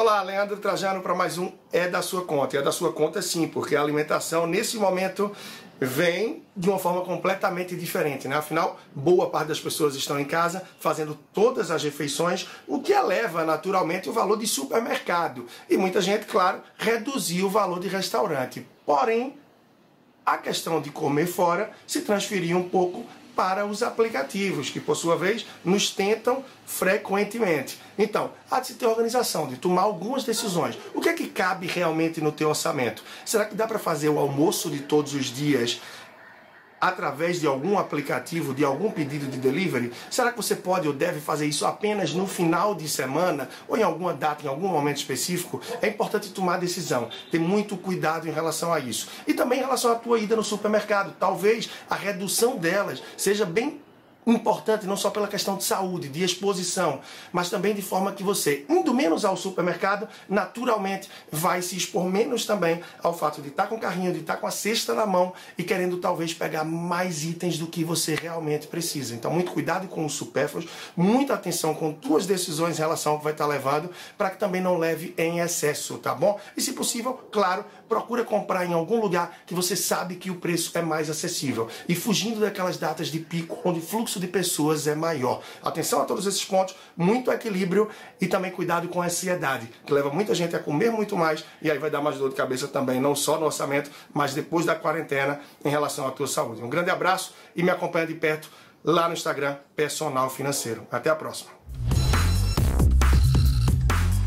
Olá, Leandro Trajano para mais um É da Sua Conta. É da Sua Conta sim, porque a alimentação nesse momento vem de uma forma completamente diferente, né? Afinal, boa parte das pessoas estão em casa fazendo todas as refeições, o que eleva naturalmente o valor de supermercado. E muita gente, claro, reduziu o valor de restaurante. Porém, a questão de comer fora se transferiu um pouco para os aplicativos, que por sua vez nos tentam frequentemente. Então, há de se ter organização, de tomar algumas decisões. O que é que cabe realmente no teu orçamento? Será que dá para fazer o almoço de todos os dias através de algum aplicativo, de algum pedido de delivery? Será que você pode ou deve fazer isso apenas no final de semana ou em alguma data, em algum momento específico? É importante tomar decisão, ter muito cuidado em relação a isso. E também em relação à tua ida no supermercado. Talvez a redução delas seja bem importante não só pela questão de saúde, de exposição, mas também de forma que você, indo menos ao supermercado, naturalmente vai se expor menos também ao fato de estar com o carrinho, de estar com a cesta na mão e querendo talvez pegar mais itens do que você realmente precisa. Então, muito cuidado com os supérfluos, muita atenção com suas decisões em relação ao que vai estar levando, para que também não leve em excesso, tá bom? E se possível, claro, procura comprar em algum lugar que você sabe que o preço é mais acessível e fugindo daquelas datas de pico onde fluxo fluxo de pessoas é maior. Atenção a todos esses pontos, muito equilíbrio e também cuidado com a ansiedade, que leva muita gente a comer muito mais e aí vai dar mais dor de cabeça também, não só no orçamento, mas depois da quarentena em relação à tua saúde. Um grande abraço e me acompanha de perto lá no Instagram Personal Financeiro. Até a próxima.